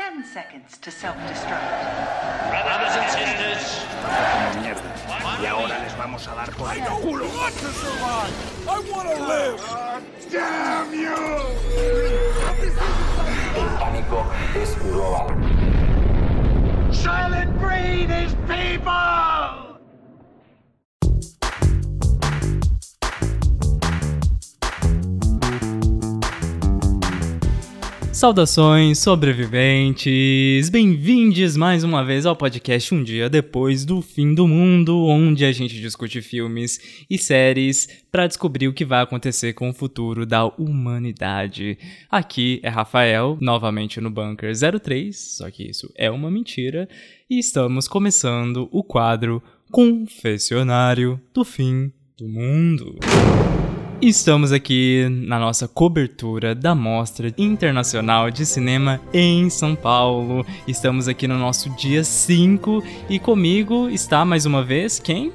10 seconds to self-destruct. Brothers and sisters, como mierda. Y ahora les vamos a dar por el culo. El pánico es global. Silent breed is people! Saudações, sobreviventes! Bem-vindos mais uma vez ao podcast Um Dia Depois do Fim do Mundo, onde a gente discute filmes e séries para descobrir o que vai acontecer com o futuro da humanidade. Aqui é Rafael, novamente no Bunker 03, só que isso é uma mentira, e estamos começando o quadro Confessionário do Fim do Mundo. Estamos aqui na nossa cobertura da Mostra Internacional de Cinema em São Paulo. Estamos aqui no nosso dia 5 e comigo está mais uma vez quem?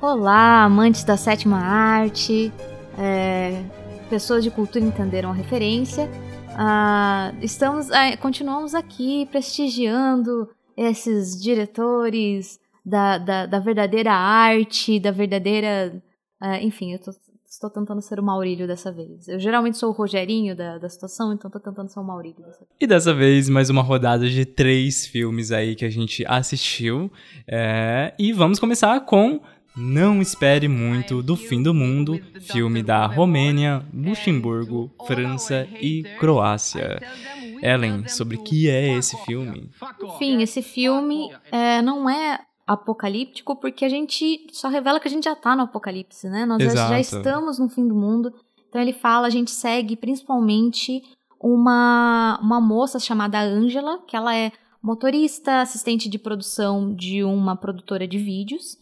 Olá, amantes da sétima arte, é, pessoas de cultura entenderam a referência. Ah, estamos, ah, continuamos aqui prestigiando esses diretores da, da, da verdadeira arte, da verdadeira. ah, enfim, eu tô, estou tentando ser o Maurílio dessa vez. Eu geralmente sou o Rogerinho da, da situação, então tô tentando ser o Maurílio dessa vez. E dessa vez, mais uma rodada de três filmes aí que a gente assistiu. É, e vamos começar com Não Espere Muito do Fim do Mundo, filme da Romênia, Luxemburgo, França e Croácia. Ellen, sobre o que é esse filme? Enfim, esse filme é, não é apocalíptico porque a gente só revela que a gente já tá no apocalipse, né? Nós já- já Exato. estamos no fim do mundo. Então ele fala, a gente segue principalmente uma, uma moça chamada Angela, que ela é motorista, assistente de produção de uma produtora de vídeos.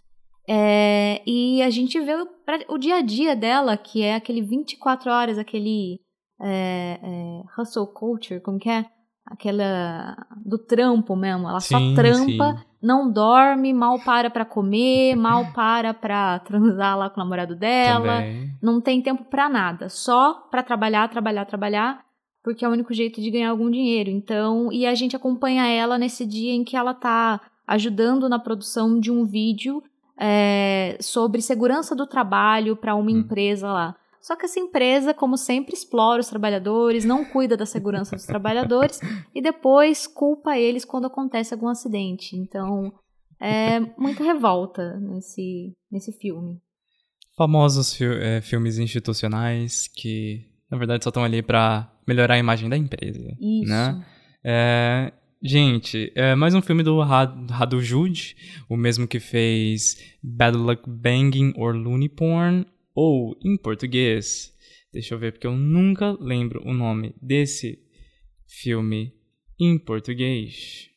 É, e a gente vê o, o dia a dia dela, que é aquele 24 horas, aquele é, é, hustle culture, como que é? Aquela do trampo mesmo. Ela Sim, só trampa, sim. Não dorme, mal para pra comer, mal para pra transar lá com o namorado dela. Também. Não tem tempo pra nada, só pra trabalhar, trabalhar, trabalhar, porque é o único jeito de ganhar algum dinheiro. Então, e a gente acompanha ela nesse dia em que ela tá ajudando na produção de um vídeo é, sobre segurança do trabalho pra uma Hum. empresa lá. Só que essa empresa, como sempre, explora os trabalhadores, não cuida da segurança dos trabalhadores e depois culpa eles quando acontece algum acidente. Então, é muita revolta nesse, nesse filme. Famosos fi- é, filmes institucionais que, na verdade, só estão ali pra melhorar a imagem da empresa. Isso. Né? É, gente, é mais um filme do Ra- Radu Jude, o mesmo que fez Bad Luck Banging or Looney Porn, ou, em português, deixa eu ver, porque eu nunca lembro o nome desse filme em português.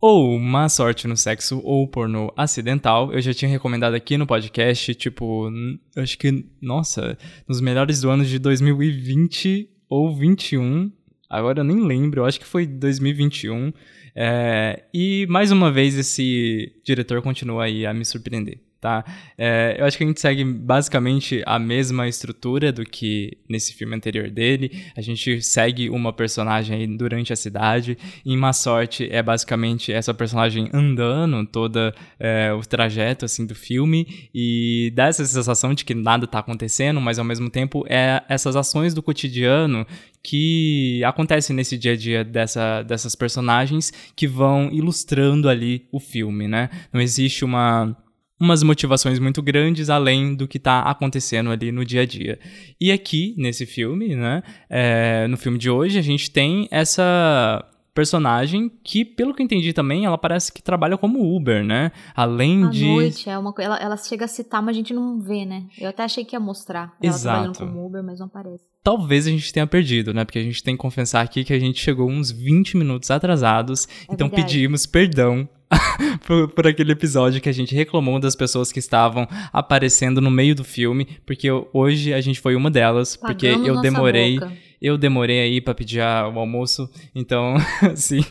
Ou Má Sorte no Sexo ou Pornô Acidental. Eu já tinha recomendado aqui no podcast, tipo, acho que, nossa, nos melhores do ano de 2020 ou 21. Agora eu nem lembro, eu acho que foi 2021. É, e mais uma vez esse diretor continua aí a me surpreender, tá? É, eu acho que a gente segue basicamente a mesma estrutura do que nesse filme anterior dele. A gente segue uma personagem durante a cidade. Em Má Sorte é basicamente essa personagem andando toda é, o trajeto assim do filme e dá essa sensação de que nada tá acontecendo, mas ao mesmo tempo é essas ações do cotidiano que acontecem nesse dia a dia dessa, dessas personagens que vão ilustrando ali o filme, né? Não existe uma umas motivações muito grandes além do que tá acontecendo ali no dia a dia. E aqui, nesse filme, né, é, no filme de hoje, a gente tem essa personagem que, pelo que eu entendi também, ela parece que trabalha como Uber, né? Além À de... noite é uma coisa. Ela, ela chega a citar, mas a gente não vê, né? Eu até achei que ia mostrar. Ela Exato. trabalhando como Uber, mas não aparece. Talvez a gente tenha perdido, né? Porque a gente tem que confessar aqui que a gente chegou uns 20 minutos atrasados. É então verdade. pedimos perdão por, por aquele episódio que a gente reclamou das pessoas que estavam aparecendo no meio do filme. Porque eu- hoje a gente foi uma delas. porque eu demorei. boca. Eu demorei aí pra pedir o almoço, então, assim,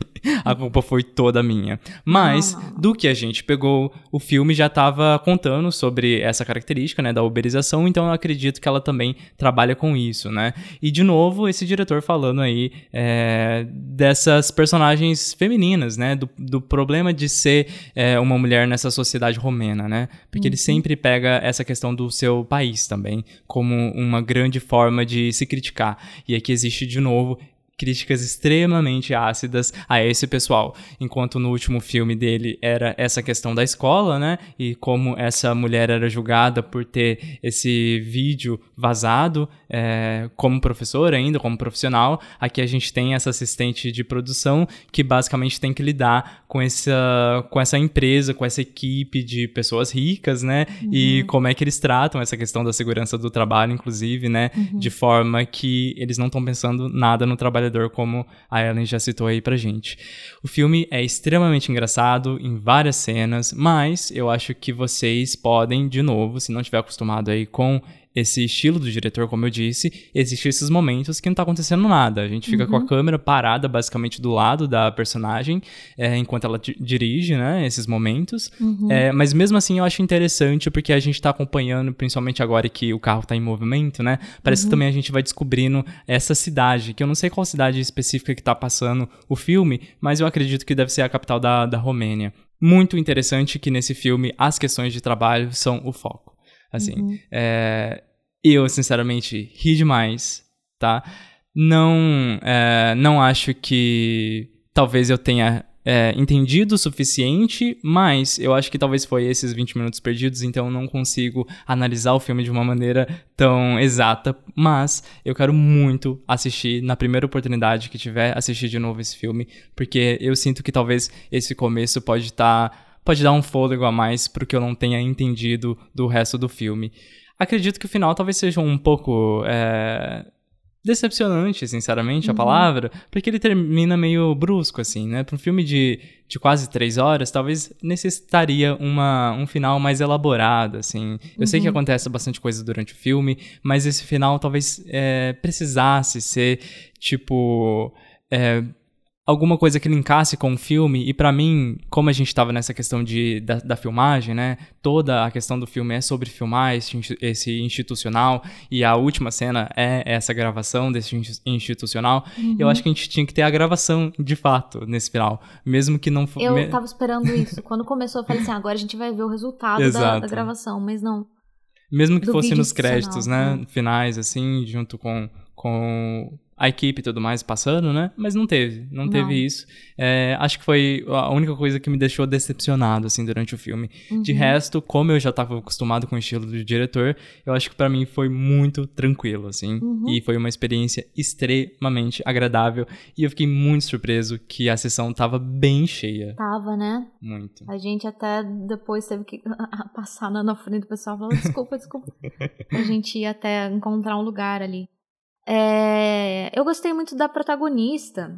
a culpa foi toda minha. Mas, Não, não. do que a gente pegou, o filme já tava contando sobre essa característica, né, da uberização, então eu acredito que ela também trabalha com isso, né? E, de novo, esse diretor falando aí é, dessas personagens femininas, né, do, do problema de ser é, uma mulher nessa sociedade romena, né? Porque ele sempre pega essa questão do seu país também como uma grande forma de se criticar. E aqui existe, de novo, críticas extremamente ácidas a esse pessoal. Enquanto no último filme dele era essa questão da escola, né? E como essa mulher era julgada por ter esse vídeo vazado é, como professora ainda, como profissional. Aqui a gente tem essa assistente de produção que basicamente tem que lidar com essa, com essa empresa, com essa equipe de pessoas ricas, né? E como é que eles tratam essa questão da segurança do trabalho, inclusive, né? De forma que eles não estão pensando nada no trabalhador, como a Ellen já citou aí pra gente. O filme é extremamente engraçado em várias cenas, mas eu acho que vocês podem, de novo, se não estiver acostumado aí com esse estilo do diretor, como eu disse, existem esses momentos que não tá acontecendo nada. A gente fica com a câmera parada basicamente do lado da personagem é, enquanto ela di- dirige, né, esses momentos. É, mas mesmo assim eu acho interessante porque a gente tá acompanhando, principalmente agora que o carro tá em movimento, né? Parece que também a gente vai descobrindo essa cidade, que eu não sei qual cidade específica que tá passando o filme, mas eu acredito que deve ser a capital da, da Romênia. Muito interessante que nesse filme as questões de trabalho são o foco. Assim, é, eu, sinceramente, ri demais, tá? Não, é, não acho que talvez eu tenha é, entendido o suficiente, mas eu acho que talvez foi esses 20 minutos perdidos, então eu não consigo analisar o filme de uma maneira tão exata, mas eu quero muito assistir na primeira oportunidade que tiver, assistir de novo esse filme, porque eu sinto que talvez esse começo pode estar pode dar um fôlego a mais pro que eu não tenha entendido do resto do filme. Acredito que o final talvez seja um pouco é, decepcionante, sinceramente, a palavra, porque ele termina meio brusco, assim, né? Para um filme de, de quase três horas, talvez necessitaria uma, um final mais elaborado, assim. Eu sei que acontece bastante coisa durante o filme, mas esse final talvez é, precisasse ser, tipo... é, alguma coisa que linkasse com o filme, e pra mim, como a gente tava nessa questão de, da, da filmagem, né, toda a questão do filme é sobre filmar esse, esse institucional, e a última cena é essa gravação desse insti- institucional, eu acho que a gente tinha que ter a gravação de fato nesse final, mesmo que não fosse... Eu tava esperando isso. Quando começou, eu falei assim: agora a gente vai ver o resultado da, da gravação, mas não. Mesmo que do fosse nos créditos, institucional, né? Finais, assim, junto com, com a equipe e tudo mais passando, né? Mas não teve, não, Não. teve isso. É, acho que foi a única coisa que me deixou decepcionado, assim, durante o filme. De Uhum. resto, como eu já tava acostumado com o estilo do diretor, eu acho que pra mim foi muito tranquilo, assim. Uhum. E foi uma experiência extremamente agradável. E eu fiquei muito surpreso que a sessão tava bem cheia. Tava, né? Muito. A gente até depois teve que passar na, frente do pessoal e falar: desculpa, desculpa. a gente ia até encontrar um lugar ali. É, eu gostei muito da protagonista.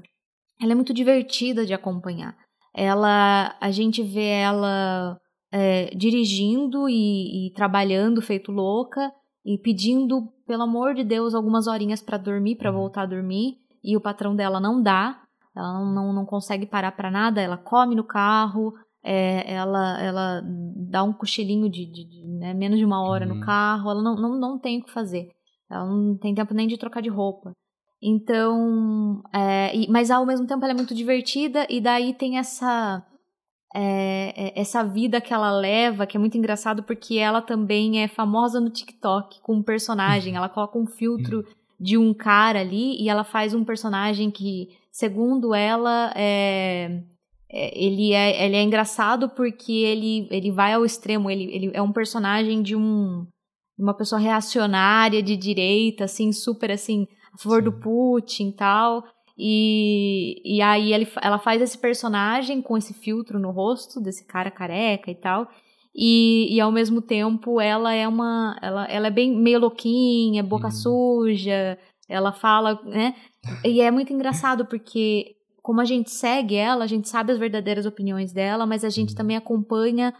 Ela é muito divertida de acompanhar. Ela, a gente vê ela é, dirigindo e, e trabalhando feito louca e pedindo, pelo amor de Deus, algumas horinhas pra dormir, pra voltar a dormir. E o patrão dela não dá. Ela não, não, não consegue parar pra nada. Ela come no carro. é, ela, ela dá um cochilinho de, de- de, né, menos de uma hora Uhum. no carro. Ela não, não, não tem o que fazer. Ela não tem tempo nem de trocar de roupa. Então, é, e- mas ao mesmo tempo ela é muito divertida e daí tem essa é, é, essa vida que ela leva que é muito engraçado porque ela também é famosa no TikTok com um personagem. ela coloca um filtro de um cara ali e ela faz um personagem que, segundo ela, é, é, ele, é, ele é engraçado porque ele, ele vai ao extremo. Ele, ele é um personagem de um uma pessoa reacionária de direita, assim, super assim, a favor do Putin e tal. E, e aí ele, ela faz esse personagem com esse filtro no rosto, desse cara careca e tal. E, e ao mesmo tempo ela é uma. Ela, ela é bem meio louquinha, boca Uhum. suja, ela fala, né? E é muito engraçado porque, como a gente segue ela, a gente sabe as verdadeiras opiniões dela, mas a gente também acompanha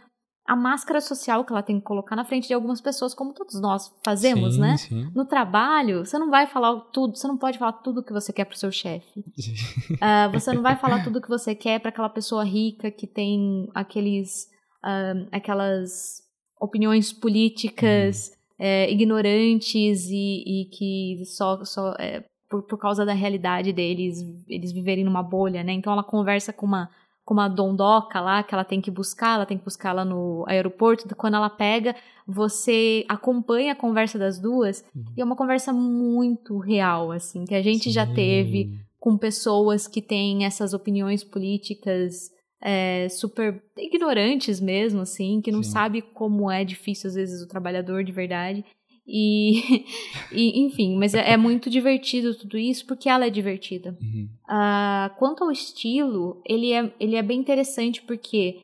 a máscara social que ela tem que colocar na frente de algumas pessoas, como todos nós fazemos, sim, né? Sim. No trabalho, você não vai falar tudo, você não pode falar tudo que você quer pro seu chefe. Ah, você não vai falar tudo que você quer para aquela pessoa rica que tem aqueles, ah, aquelas opiniões políticas é, ignorantes e, e que só, só é, por, por causa da realidade deles, eles viverem numa bolha, né? Então ela conversa com uma com uma dondoca lá que ela tem que buscar, ela tem que buscar lá no aeroporto. Quando ela pega, você acompanha a conversa das duas e é uma conversa muito real, assim, que a gente já Sim. teve com pessoas que têm essas opiniões políticas é, super ignorantes mesmo, assim, que não Sim. sabe como é difícil às vezes o trabalhador de verdade. E, e enfim, mas é, é muito divertido tudo isso porque ela é divertida. Uhum. Ah, quanto ao estilo, ele é, ele é bem interessante porque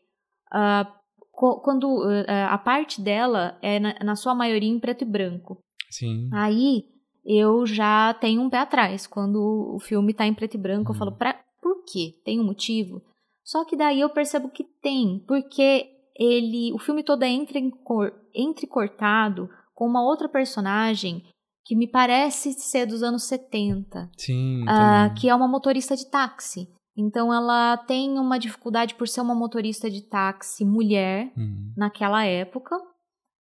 co- quando ah, a parte dela é na, na sua maioria em preto e branco. Sim. Aí eu já tenho um pé atrás. Quando o filme tá em preto e branco, eu Uhum. falo, pra, por quê? Tem um motivo? Só que daí eu percebo que tem, porque ele. O filme todo é entrecor- entrecortado com uma outra personagem que me parece ser dos anos 70 Sim. também. que é uma motorista de táxi. Então ela tem uma dificuldade por ser uma motorista de táxi mulher Uhum. naquela época,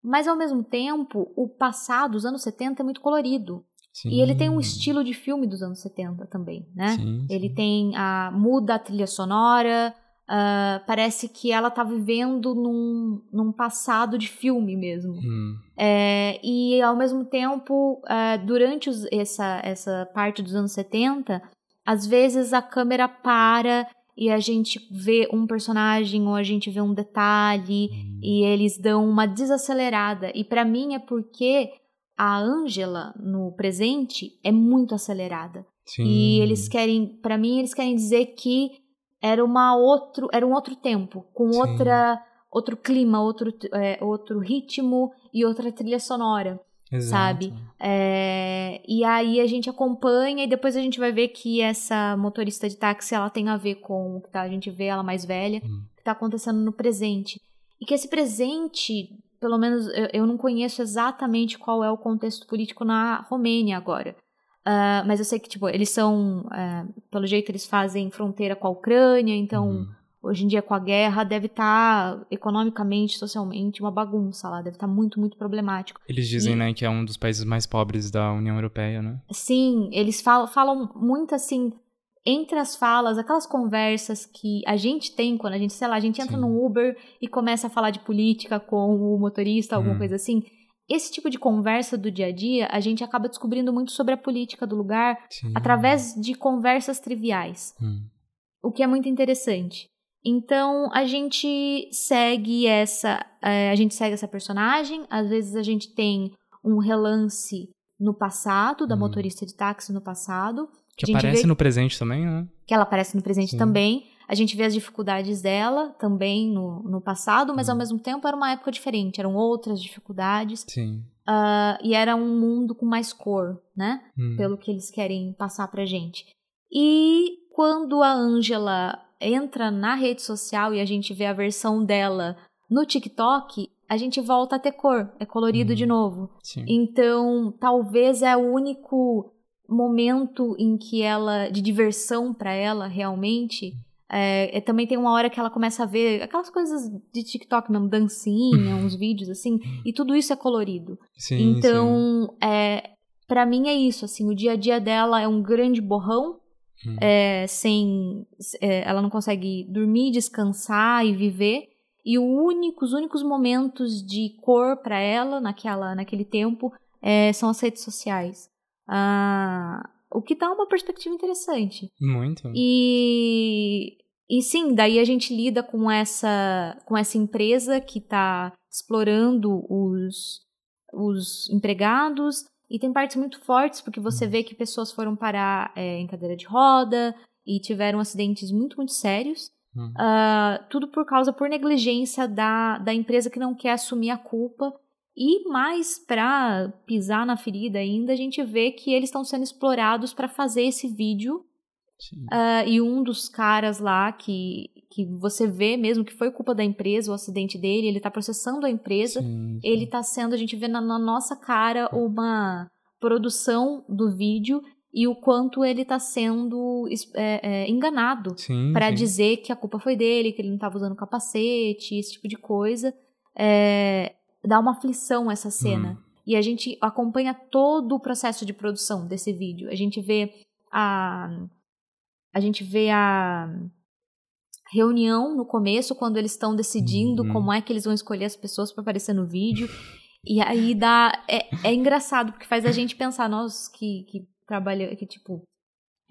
mas ao mesmo tempo o passado, os anos 70, é muito colorido. Sim. E ele tem um estilo de filme dos anos 70 também, né? Sim, Ele sim. tem a muda a trilha sonora, ah, parece que ela tá vivendo num, num passado de filme mesmo. Hum. É, e ao mesmo tempo, é, durante os- essa, essa parte dos anos 70, às vezes a câmera para e a gente vê um personagem ou a gente vê um detalhe e eles dão uma desacelerada. E pra mim é porque a Angela no presente é muito acelerada. Sim. E eles querem, pra mim, eles querem dizer que era uma outro, era um outro tempo, com Sim. outra outro clima, outro é, outro ritmo e outra trilha sonora, Exato. sabe? É, e aí a gente acompanha e depois a gente vai ver que essa motorista de táxi ela tem a ver com o que tá, a gente vê ela mais velha, Hum. que tá acontecendo no presente. E que esse presente, pelo menos eu, eu não conheço exatamente qual é o contexto político na Romênia agora. Ah, mas eu sei que, tipo, eles são. ah, pelo jeito, eles fazem fronteira com a Ucrânia, então, Uhum. hoje em dia, com a guerra, deve estar economicamente, socialmente, uma bagunça lá, deve estar muito, muito problemático. Eles dizem, E- né, que é um dos países mais pobres da União Europeia, né? Sim, eles falam, falam muito assim, entre as falas, aquelas conversas que a gente tem quando a gente, sei lá, a gente entra Sim. no Uber e começa a falar de política com o motorista, alguma Hum. coisa assim. Esse tipo de conversa do dia a dia, a gente acaba descobrindo muito sobre a política do lugar Sim. através de conversas triviais, Hum. o que é muito interessante. Então a gente segue essa, é, a gente segue essa personagem. Às vezes a gente tem um relance no passado da Hum. motorista de táxi no passado, Que aparece vê no presente também, né? que ela aparece no presente Sim. também. A gente vê as dificuldades dela também no, no passado, mas Hum. ao mesmo tempo era uma época diferente, eram outras dificuldades Sim. ah, e era um mundo com mais cor, né? Hum. pelo que eles querem passar pra gente. E quando a Angela entra na rede social e a gente vê a versão dela no TikTok, a gente volta a ter cor, é colorido Uhum. de novo. Sim. Então, talvez é o único momento em que ela de diversão pra ela realmente. É, é, também tem uma hora que ela começa a ver aquelas coisas de TikTok mesmo, dancinha, uns vídeos assim, e tudo isso é colorido. Sim, sim. Então, é, para mim é isso, assim, o dia a dia dela é um grande borrão, Hum. é, sem, é, ela não consegue dormir, descansar e viver. E único, os únicos momentos de cor para ela naquela, naquele tempo é, são as redes sociais. Ah, o que dá uma perspectiva interessante. Muito. E, e sim, daí a gente lida com essa, com essa empresa que está explorando os, os empregados. E tem partes muito fortes, porque você vê que pessoas foram parar é, em cadeira de roda e tiveram acidentes muito, muito sérios. Ah, tudo por causa, por negligência da, da empresa que não quer assumir a culpa. E mais pra pisar na ferida ainda, a gente vê que eles estão sendo explorados para fazer esse vídeo Uh, e um dos caras lá que, que você vê mesmo que foi culpa da empresa, o acidente dele, ele tá processando a empresa, Sim, sim. ele tá sendo, a gente vê na, na nossa cara uma produção do vídeo e o quanto ele tá sendo é, é, enganado sim. dizer que a culpa foi dele, que ele não tava usando capacete, esse tipo de coisa. É, dá uma aflição essa cena. Uhum. E a gente acompanha todo o processo de produção desse vídeo. A gente vê a. A gente vê a reunião no começo, quando eles estão decidindo Uhum. como é que eles vão escolher as pessoas pra aparecer no vídeo. E aí dá. É, é engraçado, porque faz a gente pensar, nós que, que trabalhamos, que tipo,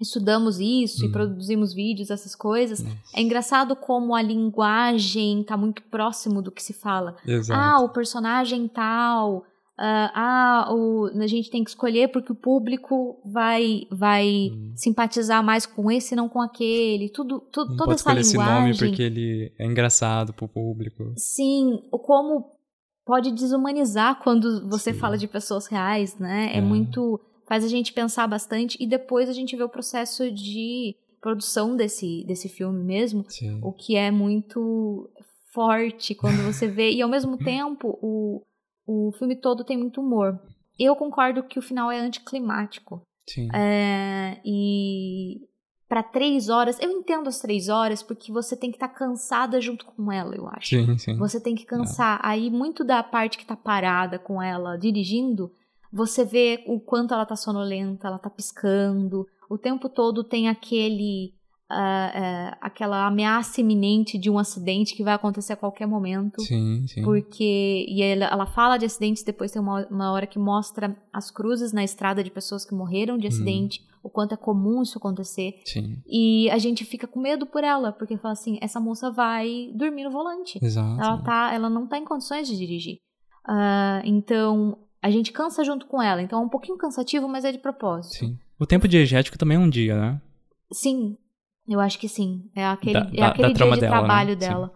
estudamos isso e Uhum. produzimos vídeos, essas coisas. Nossa. É engraçado como a linguagem tá muito próximo do que se fala. Exato. Ah, o personagem tal. ah, ah, o, a gente tem que escolher porque o público vai vai Hum. simpatizar mais com esse e não com aquele. Tudo, tudo não toda pode essa escolher esse linguagem. nome porque ele é engraçado pro público. Sim, como pode desumanizar quando você Sim. fala de pessoas reais, né? É. É. muito. Faz a gente pensar bastante e depois a gente vê o processo de produção desse, desse filme mesmo, Sim. o que é muito forte quando você vê. E ao mesmo tempo, o, o filme todo tem muito humor. Eu concordo que o final é anticlimático. Sim. É, e para três horas, eu entendo as três horas porque você tem que estar cansada junto com ela, eu acho. Sim, sim. Você tem que cansar. Aí, muito da parte que tá parada com ela dirigindo, você vê o quanto ela tá sonolenta, ela tá piscando. O tempo todo tem aquele. ah, ah, aquela ameaça iminente de um acidente que vai acontecer a qualquer momento. Sim, sim. Porque. E ela, ela fala de acidentes, depois tem uma, uma hora que mostra as cruzes na estrada de pessoas que morreram de acidente, o quanto é comum isso acontecer. Sim, E a gente fica com medo por ela, porque fala assim: essa moça vai dormir no volante. exato. Ela, tá, ela não tá em condições de dirigir. Ah, então, a gente cansa junto com ela. Então é um pouquinho cansativo, mas é de propósito. Sim. O tempo diegético também é um dia, né? Sim, eu acho que sim. É aquele, Da- é aquele da dia de dela, né? trabalho Sim. dela.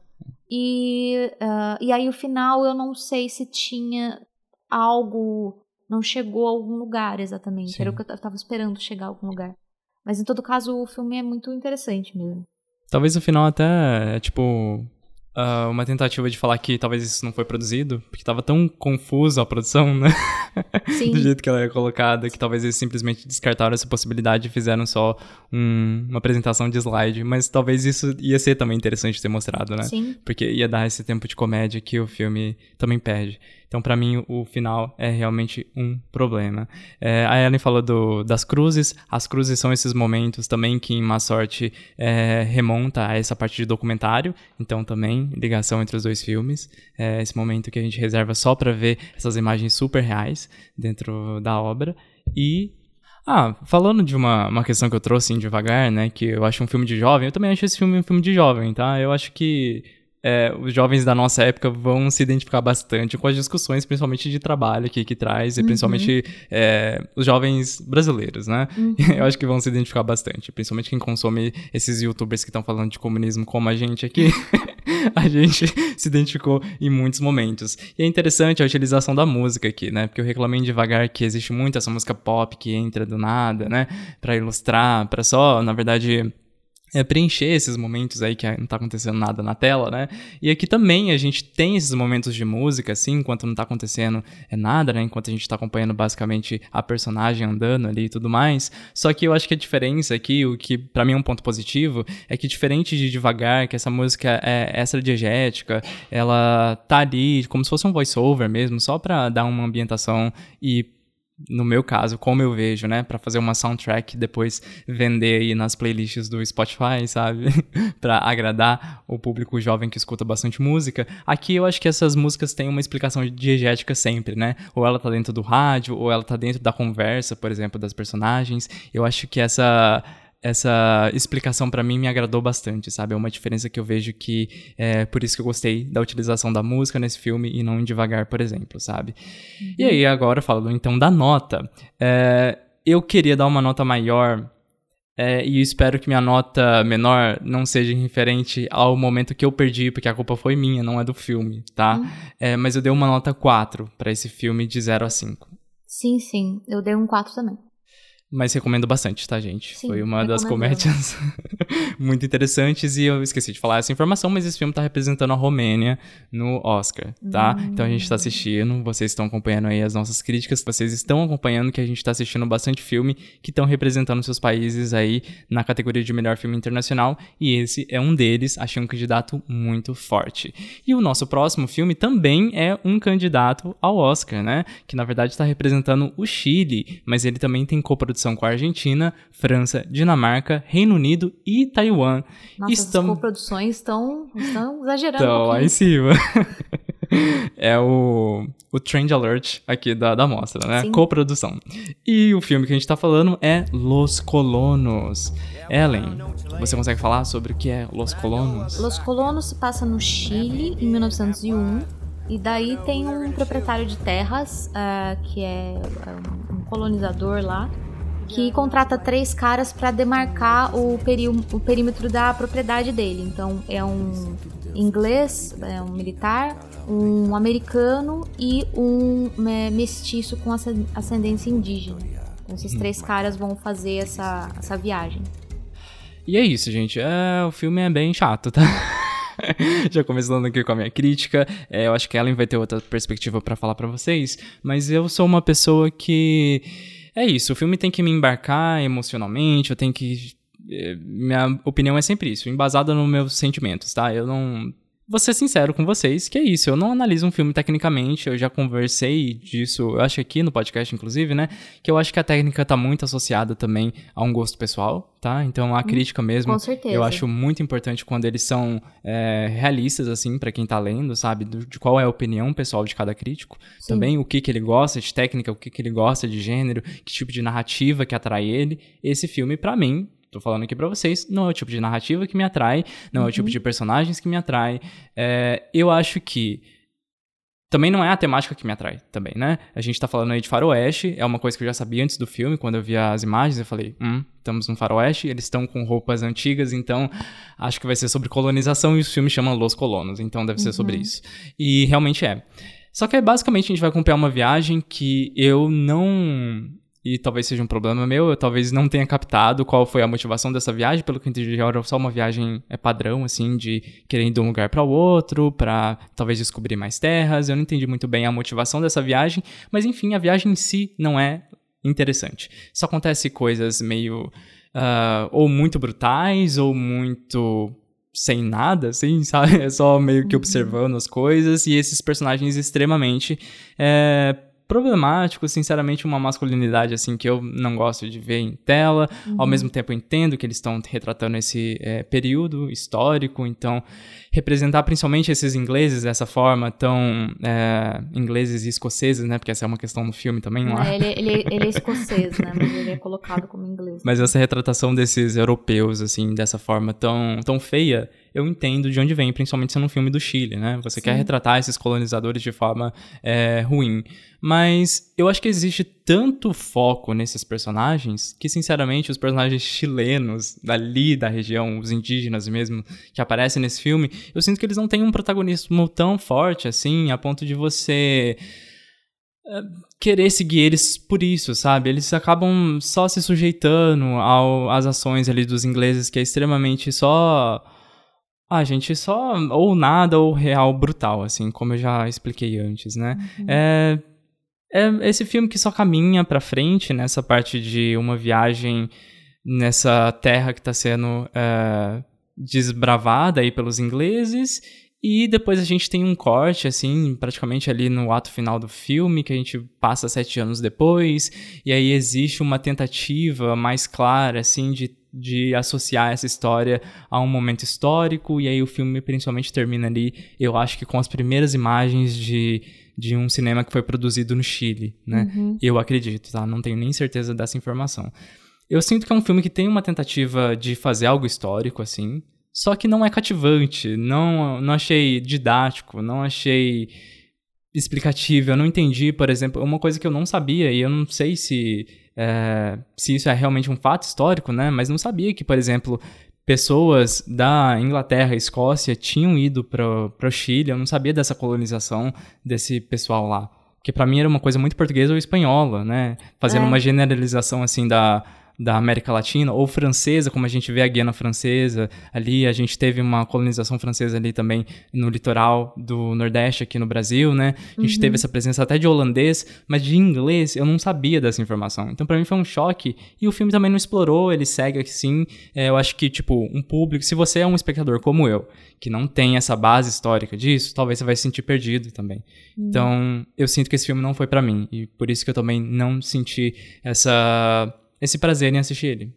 E, ah, e aí o final eu não sei se tinha algo. Não chegou a algum lugar exatamente. Sim. Era o que eu tava esperando chegar a algum lugar. Mas em todo caso, o filme é muito interessante mesmo. Talvez o final até é tipo. Ah, uma tentativa de falar que talvez isso não foi produzido, porque tava tão confuso a produção, né? Sim. Do jeito que ela é colocada, que talvez eles simplesmente descartaram essa possibilidade e fizeram só um- uma apresentação de slide. Mas talvez isso ia ser também interessante ter mostrado, né? Sim. Porque ia dar esse tempo de comédia que o filme também perde. Então, pra mim, o final é realmente um problema. É, a Ellen falou do- das cruzes. As cruzes são esses momentos também que, em Má Sorte, é, remonta a essa parte de documentário. Então, também, ligação entre os dois filmes. É esse momento que a gente reserva só pra ver essas imagens super reais dentro da obra. E ah, falando de uma, uma questão que eu trouxe assim, devagar, né? Que eu acho um filme de jovem, eu também acho esse filme um filme de jovem, tá? Eu acho que é, os jovens da nossa época vão se identificar bastante com as discussões, principalmente de trabalho aqui que traz, e principalmente é, os jovens brasileiros, né? Eu acho que vão se identificar bastante, principalmente quem consome esses youtubers que estão falando de comunismo como a gente aqui. a gente se identificou em muitos momentos. E é interessante a utilização da música aqui, né? Porque eu reclamei devagar que existe muito essa música pop que entra do nada, né? Pra ilustrar, pra só, na verdade, é preencher esses momentos aí que não tá acontecendo nada na tela, né? E aqui também a gente tem esses momentos de música, assim, enquanto não tá acontecendo é nada, né? Enquanto a gente tá acompanhando basicamente a personagem andando ali e tudo mais. Só que eu acho que a diferença aqui, o que pra mim é um ponto positivo, é que diferente de devagar, que essa música é extra diegética, ela tá ali como se fosse um voice-over mesmo, só pra dar uma ambientação e no meu caso, como eu vejo, né, Pra fazer uma soundtrack e depois vender aí nas playlists do Spotify, sabe? Pra agradar o público jovem que escuta bastante música. Aqui eu acho que essas músicas têm uma explicação diegética sempre, né? Ou ela tá dentro do rádio, ou ela tá dentro da conversa, por exemplo, das personagens. Eu acho que essa essa explicação pra mim me agradou bastante, sabe? É uma diferença que eu vejo que é por isso que eu gostei da utilização da música nesse filme e não em devagar, por exemplo, sabe? E aí, agora falando então da nota, é, eu queria dar uma nota maior é, e eu espero que minha nota menor não seja referente ao momento que eu perdi, porque a culpa foi minha, não é do filme, tá? É, mas eu dei uma nota 4 pra esse filme de 0 a 5. Sim, sim. Eu dei um 4 também. Mas recomendo bastante, tá, gente? Sim, Foi uma das comédias muito interessantes e eu esqueci de falar essa informação, mas esse filme tá representando a Romênia no Oscar, tá? Então a gente tá assistindo, vocês estão acompanhando aí as nossas críticas, vocês estão acompanhando que a gente tá assistindo bastante filme que estão representando seus países aí na categoria de melhor filme internacional e esse é um deles, achei um candidato muito forte. E o nosso próximo filme também é um candidato ao Oscar, né? Que na verdade está representando o Chile, mas ele também tem coprodução com a Argentina, França, Dinamarca, Reino Unido e Taiwan. Nossa, as coproduções estão, estão exagerando um Então, lá em cima. é o, o Trend Alert aqui da, da mostra, né? Sim. Coprodução. E o filme que a gente tá falando é Los Colonos. Ellen, você consegue falar sobre o que é Los Colonos? Los Colonos se passa no Chile em 1901 e daí tem um proprietário de terras ah, que é ah, um colonizador lá que contrata três caras para demarcar o, o perímetro da propriedade dele. Então é um inglês, é um militar, um americano e um né, mestiço com ascen- ascendência indígena. Então esses três caras vão fazer essa, essa viagem. E é isso, gente. É, o filme é bem chato, tá? Já começando aqui com a minha crítica, é, eu acho que a Ellen vai ter outra perspectiva pra falar pra vocês, mas eu sou uma pessoa que é isso. O filme tem que me embarcar emocionalmente, eu tenho que é, minha opinião é sempre isso, embasada nos meus sentimentos, tá? Eu não vou ser sincero com vocês, que é isso, eu não analiso um filme tecnicamente, eu já conversei disso, eu acho aqui no podcast, inclusive, né, que eu acho que a técnica tá muito associada também a um gosto pessoal, tá? Então a crítica mesmo, com certeza. eu acho muito importante quando eles são é, realistas, assim, pra quem tá lendo, sabe, de qual é a opinião pessoal de cada crítico, Sim. também o que que ele gosta de técnica, o que que ele gosta de gênero, que tipo de narrativa que atrai ele, esse filme, pra mim, tô falando aqui pra vocês, não é o tipo de narrativa que me atrai, não é o tipo de personagens que me atrai. É, eu acho que também não é a temática que me atrai, também, né? A gente tá falando aí de faroeste, é uma coisa que eu já sabia antes do filme, quando eu vi as imagens, eu falei, hum, estamos num faroeste, eles estão com roupas antigas, então acho que vai ser sobre colonização e o filme chama Los Colonos, então deve ser sobre isso. E realmente é. Só que basicamente a gente vai acompanhar uma viagem que eu não. E talvez seja um problema meu, eu talvez não tenha captado qual foi a motivação dessa viagem, pelo que eu entendi, era só uma viagem é padrão, assim, de querer ir de um lugar para o outro, para talvez descobrir mais terras. Eu não entendi muito bem a motivação dessa viagem, mas enfim, a viagem em si não é interessante. Só acontece coisas meio. ah, ou muito brutais, ou muito sem nada, assim, sabe? É só meio que observando as coisas e esses personagens extremamente é, problemáticos, sinceramente, uma masculinidade, assim, que eu não gosto de ver em tela. Ao mesmo tempo, eu entendo que eles estão retratando esse é, período histórico, então, representar principalmente esses ingleses dessa forma tão é, ingleses e escoceses, né? Porque essa é uma questão no filme também lá. É, ele, ele, ele é escocês, né? Mas ele é colocado como inglês. Mas essa retratação desses europeus, assim, dessa forma tão, tão feia, eu entendo de onde vem, principalmente sendo um filme do Chile, né? Você quer retratar esses colonizadores de forma é, ruim. Mas eu acho que existe tanto foco nesses personagens que, sinceramente, os personagens chilenos dali da região, os indígenas mesmo, que aparecem nesse filme, eu sinto que eles não têm um protagonismo tão forte, assim, a ponto de você querer seguir eles por isso, sabe? Eles acabam só se sujeitando ao, às ações ali dos ingleses, que é extremamente só. Ah, gente, só ou nada ou real brutal, assim, como eu já expliquei antes, né? É, é esse filme que só caminha pra frente nessa parte de uma viagem nessa terra que tá sendo é, desbravada aí pelos ingleses e depois a gente tem um corte, assim, praticamente ali no ato final do filme, que a gente passa sete anos depois, e aí existe uma tentativa mais clara, assim, de, de associar essa história a um momento histórico, e aí o filme principalmente termina ali, eu acho que com as primeiras imagens de, de um cinema que foi produzido no Chile, né? Eu acredito, tá? Não tenho nem certeza dessa informação. Eu sinto que é um filme que tem uma tentativa de fazer algo histórico, assim, só que não é cativante, não, não achei didático, não achei explicativo, eu não entendi, por exemplo, uma coisa que eu não sabia, e eu não sei se, é, se isso é realmente um fato histórico, né, mas não sabia que, por exemplo, pessoas da Inglaterra e Escócia tinham ido para o Chile, eu não sabia dessa colonização desse pessoal lá. Porque pra mim era uma coisa muito portuguesa ou espanhola, né? Fazendo É. uma generalização assim da, da América Latina, ou francesa, como a gente vê a Guiana Francesa ali, a gente teve uma colonização francesa ali também no litoral do Nordeste aqui no Brasil, né? A gente teve essa presença até de holandês, mas de inglês eu não sabia dessa informação. Então pra mim foi um choque e o filme também não explorou, ele segue assim. É, eu acho que, tipo, um público, se você é um espectador como eu, que não tem essa base histórica disso, talvez você vai se sentir perdido também. Então, eu sinto que esse filme não foi pra mim e por isso que eu também não senti essa esse prazer em assistir ele.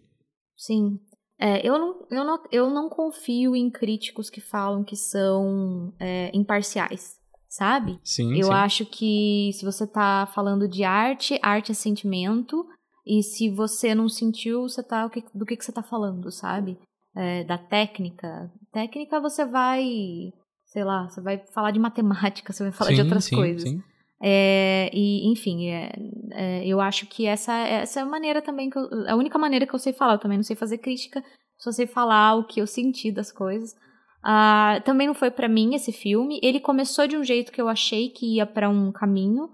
Sim. É, eu, não, eu, não, eu não confio em críticos que falam que são é, imparciais, sabe? Sim, Eu sim. acho que se você tá falando de arte, arte é sentimento. E se você não sentiu, você tá, do que, que você tá falando, sabe? É, da técnica. Técnica você vai, sei lá, você vai falar de matemática, você vai falar de Sim, outras sim, coisas. sim. É, e, enfim, é, é, eu acho que essa, essa é a maneira também que eu, a única maneira que eu sei falar. Eu também não sei fazer crítica, só sei falar o que eu senti das coisas. Ah, também não foi pra mim esse filme. Ele começou de um jeito que eu achei que ia pra um caminho.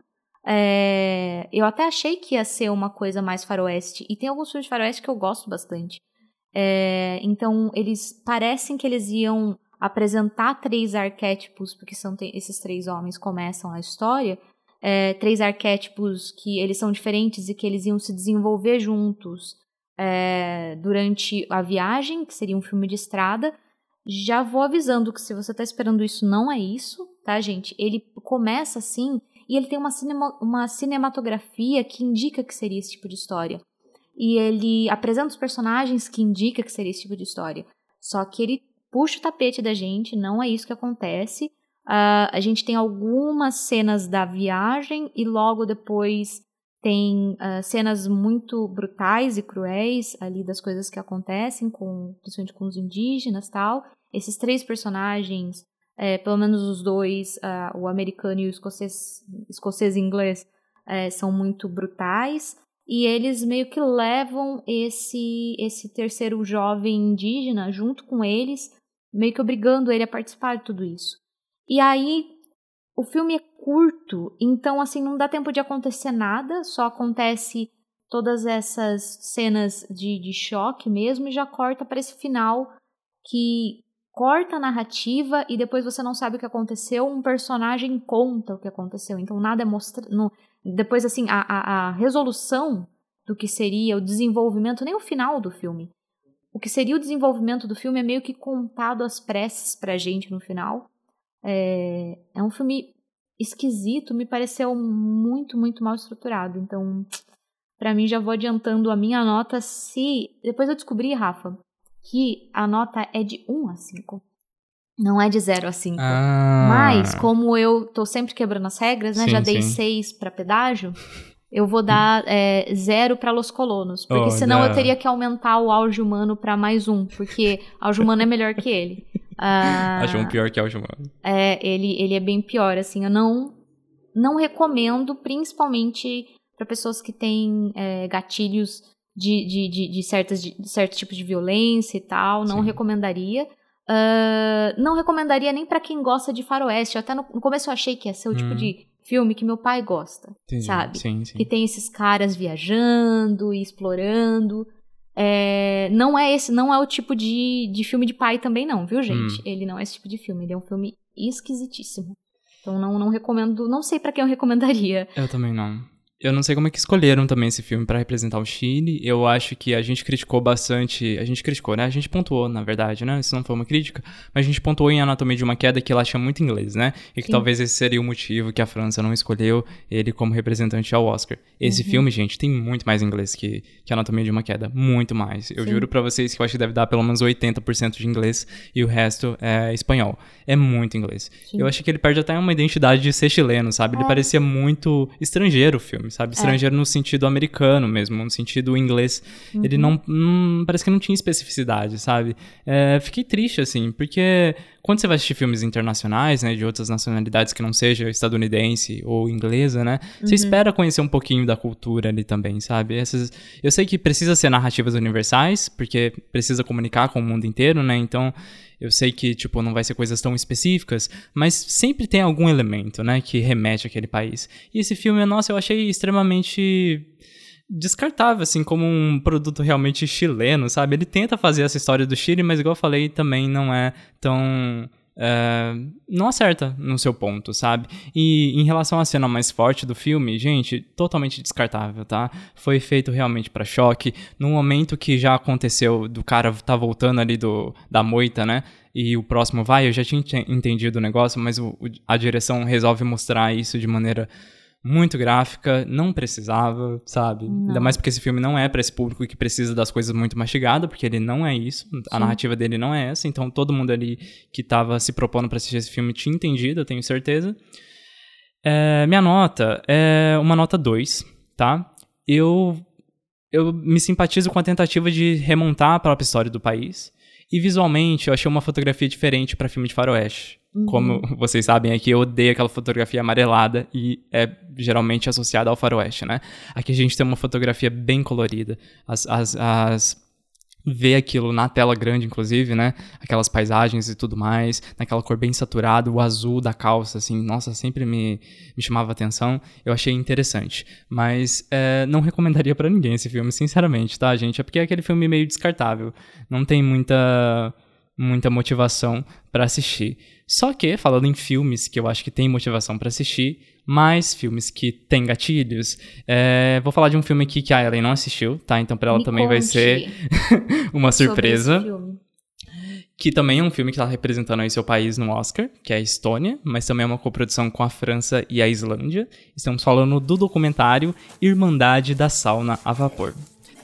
É, eu até achei que ia ser uma coisa mais faroeste. E tem alguns filmes de faroeste que eu gosto bastante. É, então, eles parecem que eles iam apresentar três arquétipos, porque são esses três homens começam a história. É, três arquétipos que eles são diferentes e que eles iam se desenvolver juntos é, durante a viagem, que seria um filme de estrada. Já vou avisando que se você tá esperando isso, não é isso, tá, gente? Ele começa assim e ele tem uma, cinema, uma cinematografia que indica que seria esse tipo de história. E ele apresenta os personagens que indica que seria esse tipo de história. Só que ele puxa o tapete da gente, não é isso que acontece. Ah, a gente tem algumas cenas da viagem e logo depois tem ah, cenas muito brutais e cruéis ali das coisas que acontecem, com, principalmente com os indígenas tal. Esses três personagens, é, pelo menos os dois, ah, o americano e o escocês, escocês e inglês, é, são muito brutais. E eles meio que levam esse, esse terceiro jovem indígena junto com eles, meio que obrigando ele a participar de tudo isso. E aí, o filme é curto, então, assim, não dá tempo de acontecer nada, só acontece todas essas cenas de, de choque mesmo e já corta para esse final que corta a narrativa e depois você não sabe o que aconteceu, um personagem conta o que aconteceu, então nada é mostrado. Depois, assim, a, a, a resolução do que seria o desenvolvimento, nem o final do filme. O que seria o desenvolvimento do filme é meio que contado às pressas pra gente no final. É, é um filme esquisito, me pareceu muito, muito mal estruturado. Então, pra mim, já vou adiantando a minha nota. Se. Depois eu descobri, Rafa, que a nota é de 1 a 5. Não é de 0 a 5. Ah, Mas, como eu tô sempre quebrando as regras, né? Sim, já dei sim. 6 pra pedágio. Eu vou dar é, zero pra Los Colonos. Porque Olha. senão eu teria que aumentar o auge humano pra mais um. Porque auge humano é melhor que ele. Ah, Acho um pior que a última. é, ele, ele é bem pior, assim. Eu não, não recomendo, principalmente para pessoas que têm é, gatilhos de, de, de, de, certas, de, de certos tipos de violência e tal. Não Sim. recomendaria. Ah, não recomendaria nem para quem gosta de faroeste. Até no, no começo eu achei que ia ser o tipo Hum. de filme que meu pai gosta, Entendi. sabe? Sim, sim. Que tem esses caras viajando e explorando. É, não é esse, não é o tipo de, de filme de pai também não, viu, gente? Hum. Ele não é esse tipo de filme, ele é um filme esquisitíssimo. Então não, não recomendo, não sei pra quem eu recomendaria. Eu também não. Eu não sei como é que escolheram também esse filme pra representar o Chile. Eu acho que a gente criticou bastante. A gente criticou, né? A gente pontuou, na verdade, né? Isso não foi uma crítica. Mas a gente pontuou em Anatomia de uma Queda que ela tinha muito inglês, né? E que Sim. talvez esse seria o motivo que a França não escolheu ele como representante ao Oscar. Esse Uhum. filme, gente, tem muito mais inglês que, que Anatomia de uma Queda. Muito mais. Eu Sim. juro pra vocês que eu acho que deve dar pelo menos 80% de inglês e o resto é espanhol. É muito inglês. Sim. Eu acho que ele perde até uma identidade de ser chileno, sabe? Ele É. parecia muito estrangeiro o filme. Filme, sabe? Estrangeiro no sentido americano mesmo, no sentido inglês. Ele não, não- Parece que não tinha especificidade, sabe? É, fiquei triste, assim, porque quando você vai assistir filmes internacionais, né, de outras nacionalidades que não seja estadunidense ou inglesa, né, você espera conhecer um pouquinho da cultura ali também, sabe? Essas, eu sei que precisa ser narrativas universais, porque precisa comunicar com o mundo inteiro, né? Então, eu sei que, tipo, não vai ser coisas tão específicas, mas sempre tem algum elemento, né, que remete àquele país. E esse filme, nossa, eu achei extremamente descartável, assim, como um produto realmente chileno, sabe? Ele tenta fazer essa história do Chile, mas igual eu falei, também não é tão... é, não acerta no seu ponto, sabe? E em relação à cena mais forte do filme, gente, totalmente descartável, tá? Foi feito realmente pra choque. No momento que já aconteceu do cara tá voltando ali do, da moita, né? E o próximo vai, eu já tinha ente- entendido o negócio, mas o- a direção resolve mostrar isso de maneira muito gráfica, não precisava, sabe? Ainda mais porque esse filme não é pra esse público que precisa das coisas muito mastigadas, porque ele não é isso, a narrativa dele não é essa, então todo mundo ali que tava se propondo pra assistir esse filme tinha entendido, eu tenho certeza. É, minha nota é uma nota 2, tá? Eu, eu me simpatizo com a tentativa de remontar a própria história do país. E visualmente eu achei uma fotografia diferente pra filme de faroeste. Como vocês sabem aqui, eu odeio aquela fotografia amarelada e é geralmente associada ao faroeste, né? Aqui a gente tem uma fotografia bem colorida. As, as, as ver aquilo na tela grande, inclusive, né? Aquelas paisagens e tudo mais, naquela cor bem saturada, o azul da calça, assim, nossa, sempre me, me chamava atenção. Eu achei interessante. Mas é, não recomendaria pra ninguém esse filme, sinceramente, tá, gente? É porque é aquele filme meio descartável. Não tem muita muita motivação pra assistir. Só que, falando em filmes que eu acho que tem motivação pra assistir, mais filmes que tem gatilhos, é, vou falar de um filme aqui que a Ellen não assistiu, tá? Então pra ela Me também vai ser uma surpresa. Que também é um filme que tá representando aí seu país no Oscar, que é a Estônia, mas também é uma coprodução com a França e a Islândia. Estamos falando do documentário Irmandade da Sauna a Vapor.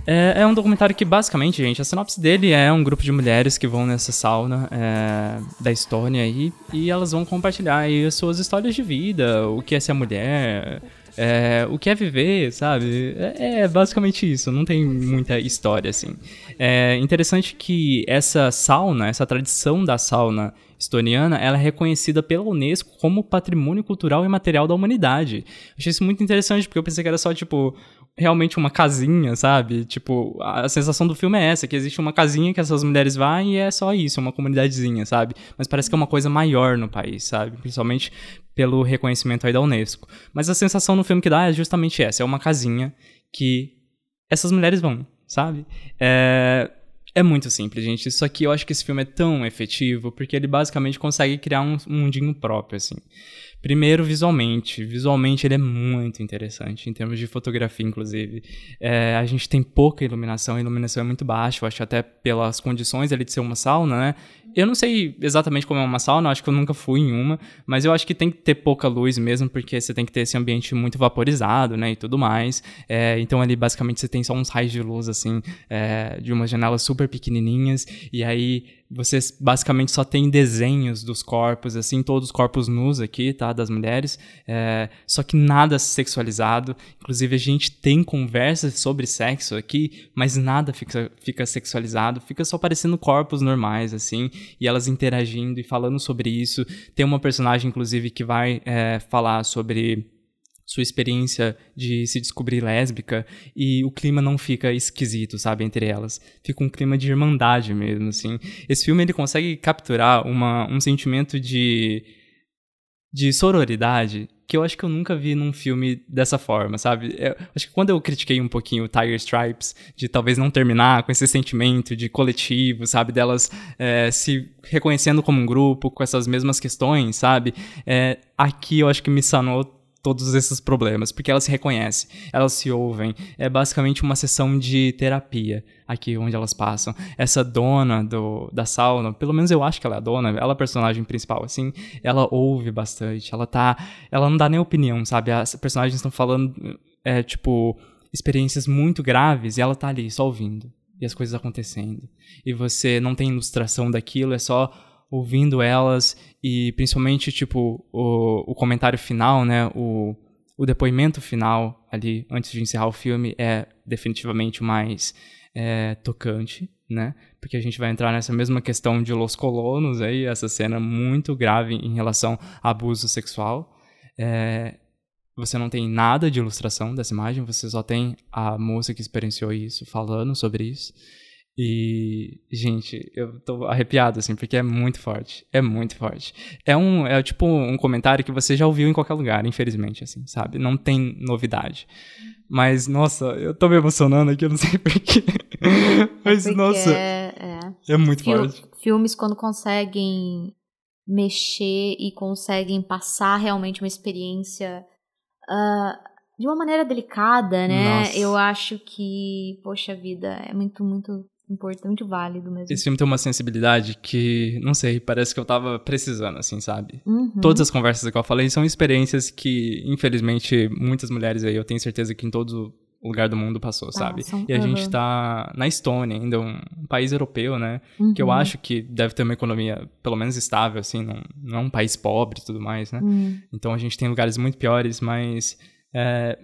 É, é um documentário que, basicamente, gente, a sinopse dele é um grupo de mulheres que vão nessa sauna é, da Estônia aí, e elas vão compartilhar aí as suas histórias de vida, o que é ser mulher, é, o que é viver, sabe? É, é basicamente isso, não tem muita história, assim. É interessante que essa sauna, essa tradição da sauna estoniana, ela é reconhecida pela Unesco como patrimônio cultural e material da humanidade. Achei isso muito interessante, porque eu pensei que era só, tipo, realmente uma casinha, sabe? Tipo, a sensação do filme é essa, que existe uma casinha que essas mulheres vão e é só isso, uma comunidadezinha, sabe? Mas parece que é uma coisa maior no país, sabe? Principalmente pelo reconhecimento aí da Unesco. Mas a sensação no filme que dá é justamente essa, é uma casinha que essas mulheres vão, sabe? É... É muito simples, gente. Só que eu acho que esse filme é tão efetivo porque ele basicamente consegue criar um mundinho próprio, assim. Primeiro, visualmente. Visualmente ele é muito interessante, em termos de fotografia, inclusive. É, a gente tem pouca iluminação, a iluminação é muito baixa, eu acho até pelas condições ali de ser uma sauna, né? Eu não sei exatamente como é uma sauna, acho que eu nunca fui em uma, mas eu acho que tem que ter pouca luz mesmo, porque você tem que ter esse ambiente muito vaporizado, né, e tudo mais. É, então ali, basicamente, você tem só uns raios de luz, assim, é, de umas janelas super pequenininhas, e aí você basicamente só tem desenhos dos corpos, assim, todos os corpos nus aqui, tá, das mulheres, é, só que nada sexualizado. Inclusive, a gente tem conversas sobre sexo aqui, mas nada fica, fica sexualizado, fica só parecendo corpos normais, assim, e elas interagindo e falando sobre isso. Tem uma personagem, inclusive, que vai é, falar sobre sua experiência de se descobrir lésbica e o clima não fica esquisito, sabe, entre elas. Fica um clima de irmandade mesmo, assim. Esse filme ele consegue capturar uma, um sentimento de de sororidade que eu acho que eu nunca vi num filme dessa forma, sabe? Eu, acho que quando eu critiquei um pouquinho o Tiger Stripes, de talvez não terminar com esse sentimento de coletivo, sabe? Delas é, se reconhecendo como um grupo, com essas mesmas questões, sabe? É, aqui eu acho que me sanou todos esses problemas, porque elas se reconhecem, elas se ouvem. É basicamente uma sessão de terapia aqui onde elas passam. Essa dona do, da sauna, pelo menos eu acho que ela é a dona, ela é a personagem principal, assim, ela ouve bastante, ela tá, ela não dá nem opinião, sabe? As personagens estão falando, é, tipo, experiências muito graves e ela tá ali só ouvindo. E as coisas acontecendo. E você não tem ilustração daquilo, é só ouvindo elas e principalmente, tipo, o, o comentário final, né, o, o depoimento final ali, antes de encerrar o filme, é definitivamente mais é, tocante, né? Porque a gente vai entrar nessa mesma questão de Los Colonos aí, essa cena muito grave em relação a abuso sexual. É, você não tem nada de ilustração dessa imagem, você só tem a moça que experienciou isso falando sobre isso. E, gente, eu tô arrepiado, assim, porque é muito forte. É muito forte. É um, é tipo um comentário que você já ouviu em qualquer lugar, infelizmente, assim, sabe? Não tem novidade. Mas, nossa, eu tô me emocionando aqui, eu não sei porquê. Mas, Porque nossa, É, é. é muito Fil- forte. Filmes, quando conseguem mexer e conseguem passar realmente uma experiência ah, de uma maneira delicada, né? Nossa. Eu acho que, poxa vida, é muito, muito importante, válido mesmo. Esse filme tem uma sensibilidade que, não sei, parece que eu tava precisando, assim, sabe? Uhum. Todas as conversas que eu falei são experiências que, infelizmente, muitas mulheres aí, eu tenho certeza que em todo lugar do mundo passou, sabe? Passam, E a gente aham. tá na Estônia, ainda um país europeu, né? Que eu Uhum. acho que deve ter uma economia pelo menos estável, assim, não, não é um país pobre e tudo mais, né? Hum. Então a gente tem lugares muito piores, mas. é,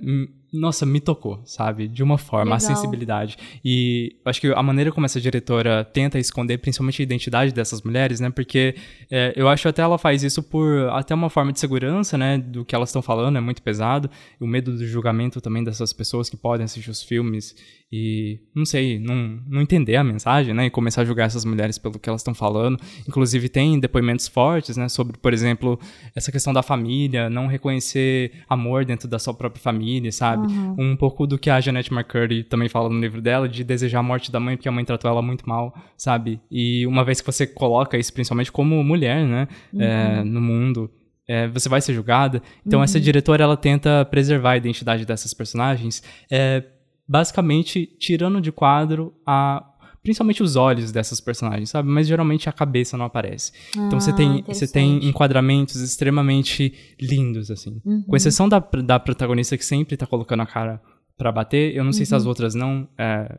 nossa, me tocou, sabe? De uma forma, a Legal. sensibilidade. E acho que a maneira como essa diretora tenta esconder, principalmente a identidade dessas mulheres, né? Porque é, eu acho até ela faz isso por até uma forma de segurança, né? Do que elas estão falando, é muito pesado. O medo do julgamento também dessas pessoas que podem assistir os filmes e, não sei, não, não entender a mensagem, né? E começar a julgar essas mulheres pelo que elas estão falando. Inclusive, tem depoimentos fortes, né? Sobre, por exemplo, essa questão da família, não reconhecer amor dentro da sua própria família, sabe? Um pouco do que a Jeanette McCurdy também fala no livro dela, de desejar a morte da mãe porque a mãe tratou ela muito mal, sabe? E uma vez que você coloca isso, principalmente como mulher, né? é, no mundo, é, você vai ser julgada. Então, essa diretora, ela tenta preservar a identidade dessas personagens, é, basicamente tirando de quadro a principalmente os olhos dessas personagens, sabe? Mas geralmente a cabeça não aparece. então você Ah, tem você tem enquadramentos extremamente lindos assim. Uhum. Com exceção da, da protagonista que sempre tá colocando a cara pra bater, eu não sei se as outras não é,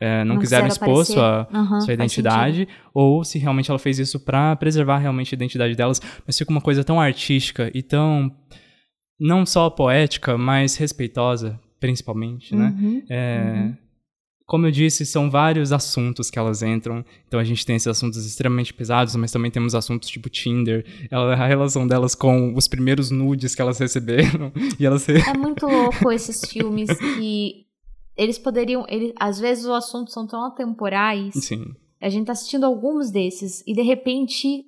é, não, Uhum. Não quiseram expor sua. Aham, sua identidade, ou se realmente ela fez isso pra preservar realmente a identidade delas, mas fica uma coisa tão artística e tão não só poética, mas respeitosa, principalmente, né? Uhum. É, Como eu disse, são vários assuntos que elas entram. Então a gente tem esses assuntos extremamente pesados, mas também temos assuntos tipo Tinder, ela- a relação delas com os primeiros nudes que elas receberam. E elas. É muito louco esses filmes que eles poderiam. Eles, às vezes os assuntos são tão atemporais. Sim. A gente tá assistindo alguns desses e de repente.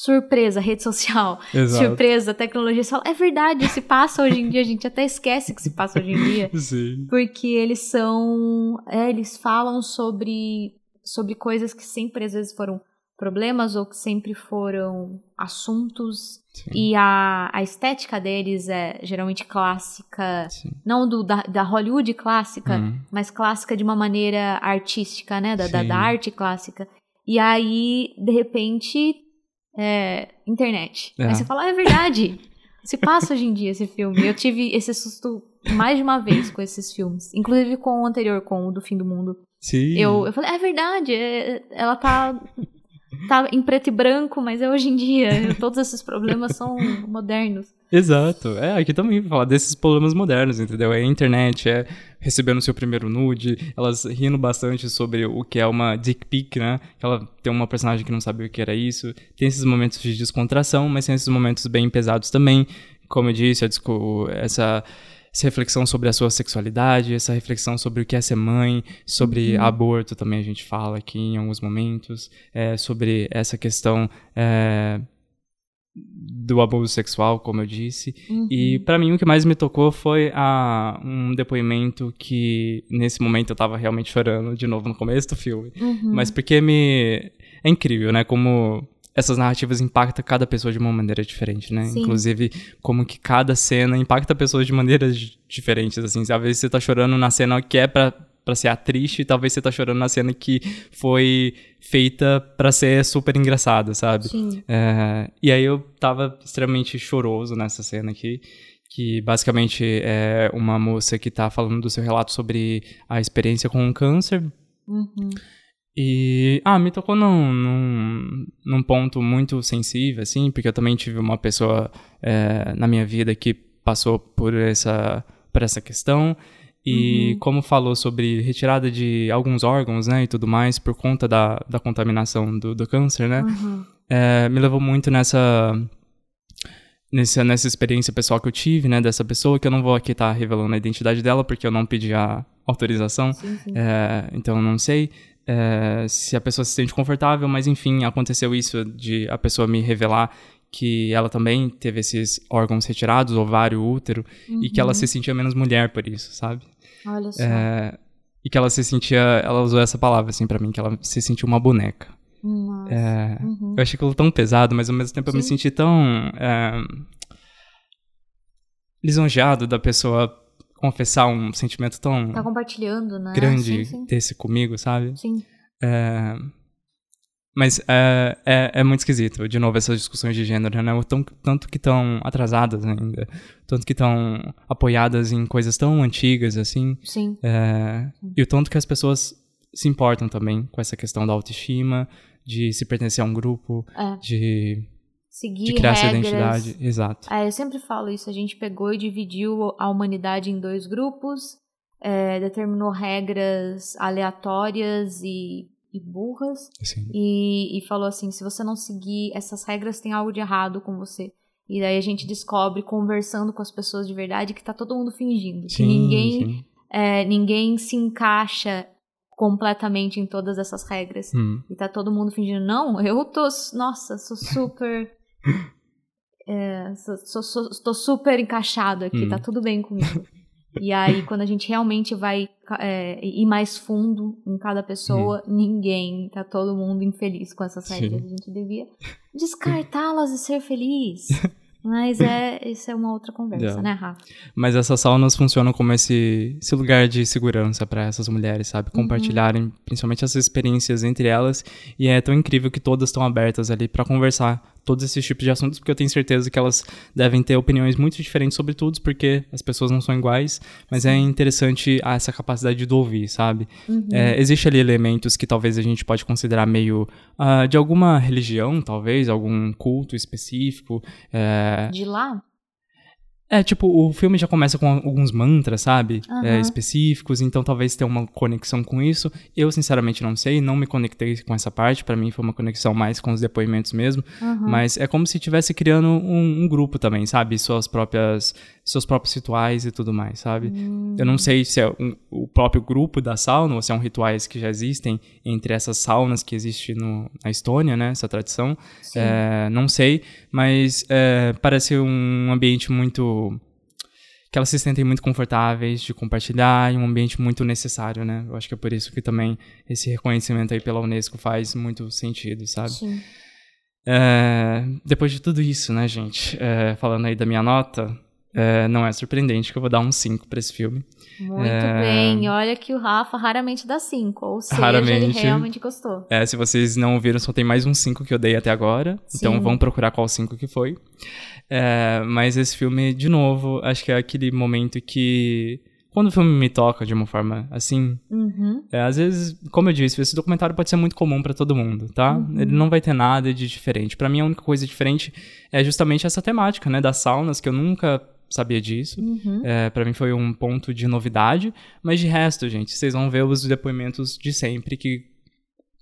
Surpresa, rede social. Exato. Surpresa, tecnologia. Você fala, é verdade, se passa hoje em dia. A gente até esquece que se passa hoje em dia. Sim. Porque eles são. É, eles falam sobre, sobre coisas que sempre às vezes foram problemas ou que sempre foram assuntos. Sim. E a, a estética deles é geralmente clássica. Sim. Não do, da, da Hollywood clássica, Hum. mas clássica de uma maneira artística, né? Da, da, da arte clássica. E aí, de repente, é, internet. É. Aí você fala, ah, é verdade. Se passa hoje em dia esse filme. Eu tive esse susto mais de uma vez com esses filmes. Inclusive com o anterior, com o do Fim do Mundo. Sim. Eu, eu falei, é verdade. é- ela tá, tá em preto e branco, mas é hoje em dia. Todos esses problemas são modernos. Exato. É, aqui também falar desses problemas modernos, entendeu? É a internet, é recebendo seu primeiro nude, elas rindo bastante sobre o que é uma dick pic, né? Que ela tem uma personagem que não sabia o que era isso. Tem esses momentos de descontração, mas tem esses momentos bem pesados também. Como eu disse, essa, essa reflexão sobre a sua sexualidade, essa reflexão sobre o que é ser mãe, sobre aborto também a gente fala aqui em alguns momentos, é, sobre essa questão é, do abuso sexual, como eu disse. E pra mim o que mais me tocou foi a, um depoimento que nesse momento eu tava realmente chorando de novo no começo do filme. Uhum. Mas porque me é incrível, né, como essas narrativas impactam cada pessoa de uma maneira diferente, né? Sim. Inclusive, como que cada cena impacta pessoas de maneiras di- diferentes, assim. Às vezes você tá chorando na cena que é pra, pra ser triste, e talvez você tá chorando na cena que foi feita pra ser super engraçada, sabe? Sim. É, e aí eu tava extremamente choroso nessa cena aqui, que basicamente é uma moça que tá falando do seu relato sobre a experiência com o câncer. Uhum. E, ah, me tocou num, num, num ponto muito sensível, assim, porque eu também tive uma pessoa é, na minha vida que passou por essa, por essa questão. E Uhum. como falou sobre retirada de alguns órgãos, né, e tudo mais, por conta da, da contaminação do, do câncer, né, Uhum. é, me levou muito nessa, nessa, nessa experiência pessoal que eu tive, né, dessa pessoa, que eu não vou aqui estar revelando a identidade dela, porque eu não pedi a autorização, Sim, sim. é, então eu não sei é, se a pessoa se sente confortável, mas enfim, aconteceu isso de a pessoa me revelar que ela também teve esses órgãos retirados, ovário, útero, e que ela se sentia menos mulher por isso, sabe? Olha só. É, e que ela se sentia, ela usou essa palavra assim pra mim, que ela se sentia uma boneca. Nossa. É, Uhum. Eu achei aquilo tão pesado, mas ao mesmo tempo eu me Sim. senti tão é, lisonjeado da pessoa confessar um sentimento tão Tá compartilhando, né? grande Sim, sim. desse comigo, sabe? Sim. É, mas é, é, é muito esquisito, de novo, essas discussões de gênero, né? O tão- tanto que estão atrasadas ainda, tanto que estão apoiadas em coisas tão antigas, assim, Sim. é, e o tanto que as pessoas se importam também com essa questão da autoestima, de se pertencer a um grupo, É. de, Seguir de criar essa regras. identidade. Exato. É, eu sempre falo isso. A gente pegou e dividiu a humanidade em dois grupos, é, determinou regras aleatórias e, e burras, e, e falou assim: se você não seguir essas regras, tem algo de errado com você. E daí a gente descobre, conversando com as pessoas de verdade, que tá todo mundo fingindo. que Sim, ninguém, sim. é, ninguém se encaixa completamente em todas essas regras. Hum, E tá todo mundo fingindo, não, eu tô, nossa, sou super. é, sou, sou- sou- tô super encaixado aqui, Hum. tá tudo bem comigo. E aí, quando a gente realmente vai é, ir mais fundo em cada pessoa, ninguém, tá todo mundo infeliz com essas Hum. Regras. A gente devia descartá-las e ser feliz. Mas é, isso é uma outra conversa, É. né, Rafa? Mas essas saunas funcionam como esse, esse lugar de segurança para essas mulheres, sabe? Uhum. Compartilharem principalmente essas experiências entre elas. E é tão incrível que todas estão abertas ali para conversar todos esses tipos de assuntos, porque eu tenho certeza que elas devem ter opiniões muito diferentes sobre tudo, porque as pessoas não são iguais. Mas é interessante ah, essa capacidade do ouvir, sabe? Uhum. É, existe ali elementos que talvez a gente pode considerar meio ah, de alguma religião, talvez, algum culto específico. É, De lá? É, tipo, o filme já começa com alguns mantras, sabe? Aham. É, específicos, então talvez tenha uma conexão com isso. Eu, sinceramente, não sei, não me conectei com essa parte. Pra mim foi uma conexão mais com os depoimentos mesmo. Uhum. Mas é como se estivesse criando um, um grupo também, sabe? Suas próprias, seus próprios rituais e tudo mais, sabe? Eu não sei se é um- o próprio grupo da sauna ou se são rituais que já existem entre essas saunas que existe no, na Estônia, né? Essa tradição. É, não sei, mas é, parece um ambiente muito que elas se sentem muito confortáveis de compartilhar e um ambiente muito necessário, né? Eu acho que é por isso que também esse reconhecimento aí pela Unesco faz muito sentido, sabe? Sim. É, depois de tudo isso, né, gente? É, falando aí da minha nota, é, não é surpreendente que eu vou dar um 5 pra esse filme. Muito É. bem. Olha que o Rafa raramente dá cinco. Ou seja, ele Raramente. realmente gostou. É, se vocês não viram, só tem mais um 5 que eu dei até agora. Então Sim. vão procurar qual 5 que foi. É, mas esse filme, de novo, acho que é aquele momento que. Quando o filme me toca de uma forma assim, Uhum. É, às vezes, como eu disse, esse documentário pode ser muito comum pra todo mundo, tá? Ele não vai ter nada de diferente. Pra mim, a única coisa diferente é justamente essa temática, né, das saunas, que eu nunca sabia disso. Uhum. É, para mim foi um ponto de novidade, mas de resto, gente, vocês vão ver os depoimentos de sempre que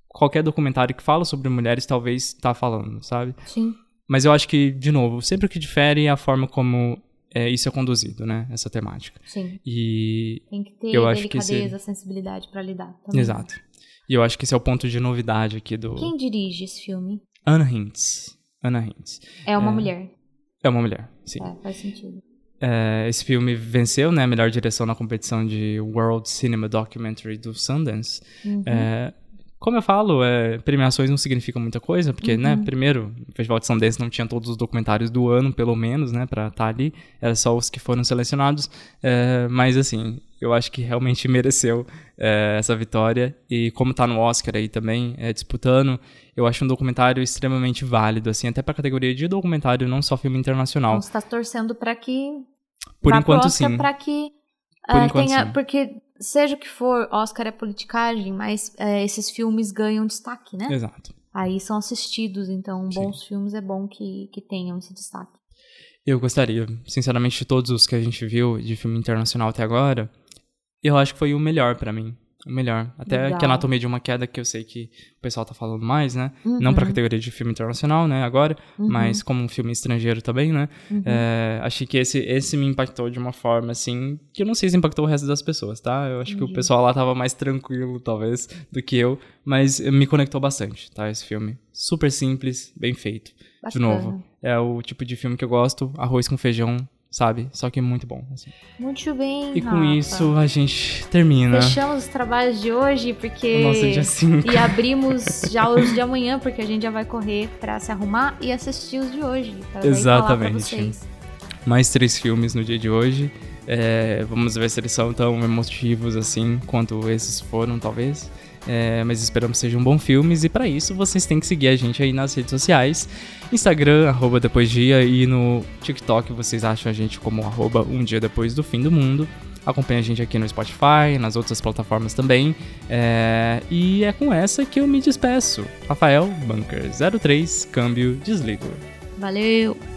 qualquer documentário que fala sobre mulheres talvez tá falando, sabe? Sim. Mas eu acho que, de novo, sempre o que difere é a forma como é, isso é conduzido, né, essa temática. Sim. E Tem que ter Eu acho que delicadeza, esse- sensibilidade pra lidar. também. Exato. E eu acho que esse é o ponto de novidade aqui do Quem dirige esse filme? Anna Hintz. Anna Hintz. É uma É. mulher. É uma mulher, sim. É, faz sentido. É, esse filme venceu, né, a melhor direção na competição de World Cinema Documentary do Sundance. Uhum. É, como eu falo, é, premiações não significam muita coisa, porque, Uhum. né, primeiro, o Festival de Sundance não tinha todos os documentários do ano, pelo menos, né, pra estar ali, era só os que foram selecionados, é, mas, assim, eu acho que realmente mereceu é, essa vitória, e como tá no Oscar aí também, é, disputando, eu acho um documentário extremamente válido, assim, até pra categoria de documentário, não só filme internacional. Então você tá torcendo pra que. Por pro enquanto, Oscar sim. Pra que. Por é, enquanto, tenha, sim. Porque, seja o que for, Oscar é politicagem, mas é, esses filmes ganham destaque, né? Exato. Aí são assistidos, então Sim. bons filmes é bom que, que tenham esse destaque. Eu gostaria, sinceramente, de todos os que a gente viu de filme internacional até agora, eu acho que foi o melhor pra mim. O melhor. Até Legal. que Anatomia de uma Queda, que eu sei que o pessoal tá falando mais, né? Uhum. Não pra categoria de filme internacional, né, agora, Uhum. mas como um filme estrangeiro também, né? Uhum. É, achei que esse, esse me impactou de uma forma, assim, que eu não sei se impactou o resto das pessoas, tá? Eu acho que o Entendi. pessoal lá tava mais tranquilo, talvez, do que eu, mas me conectou bastante, tá? Esse filme. Super simples, bem feito. De Bacana. novo, é o tipo de filme que eu gosto, arroz com feijão, sabe? Só que muito bom. assim. Muito bem. E com Rafa. isso a gente termina Fechamos os trabalhos de hoje, porque. o nosso dia 5. E abrimos já os de amanhã, porque a gente já vai correr pra se arrumar e assistir os de hoje. Pra Exatamente. Mais três filmes no dia de hoje. É, vamos ver se eles são tão emotivos assim quanto esses foram, talvez. É, mas esperamos que sejam bons filmes e para isso vocês têm que seguir a gente aí nas redes sociais. Instagram, arroba depois dia e no TikTok vocês acham a gente como arroba um dia depois do fim do mundo. Acompanhe a gente aqui no Spotify, nas outras plataformas também. É, e é com essa que eu me despeço. Rafael Bunker 03, câmbio, desligo. Valeu!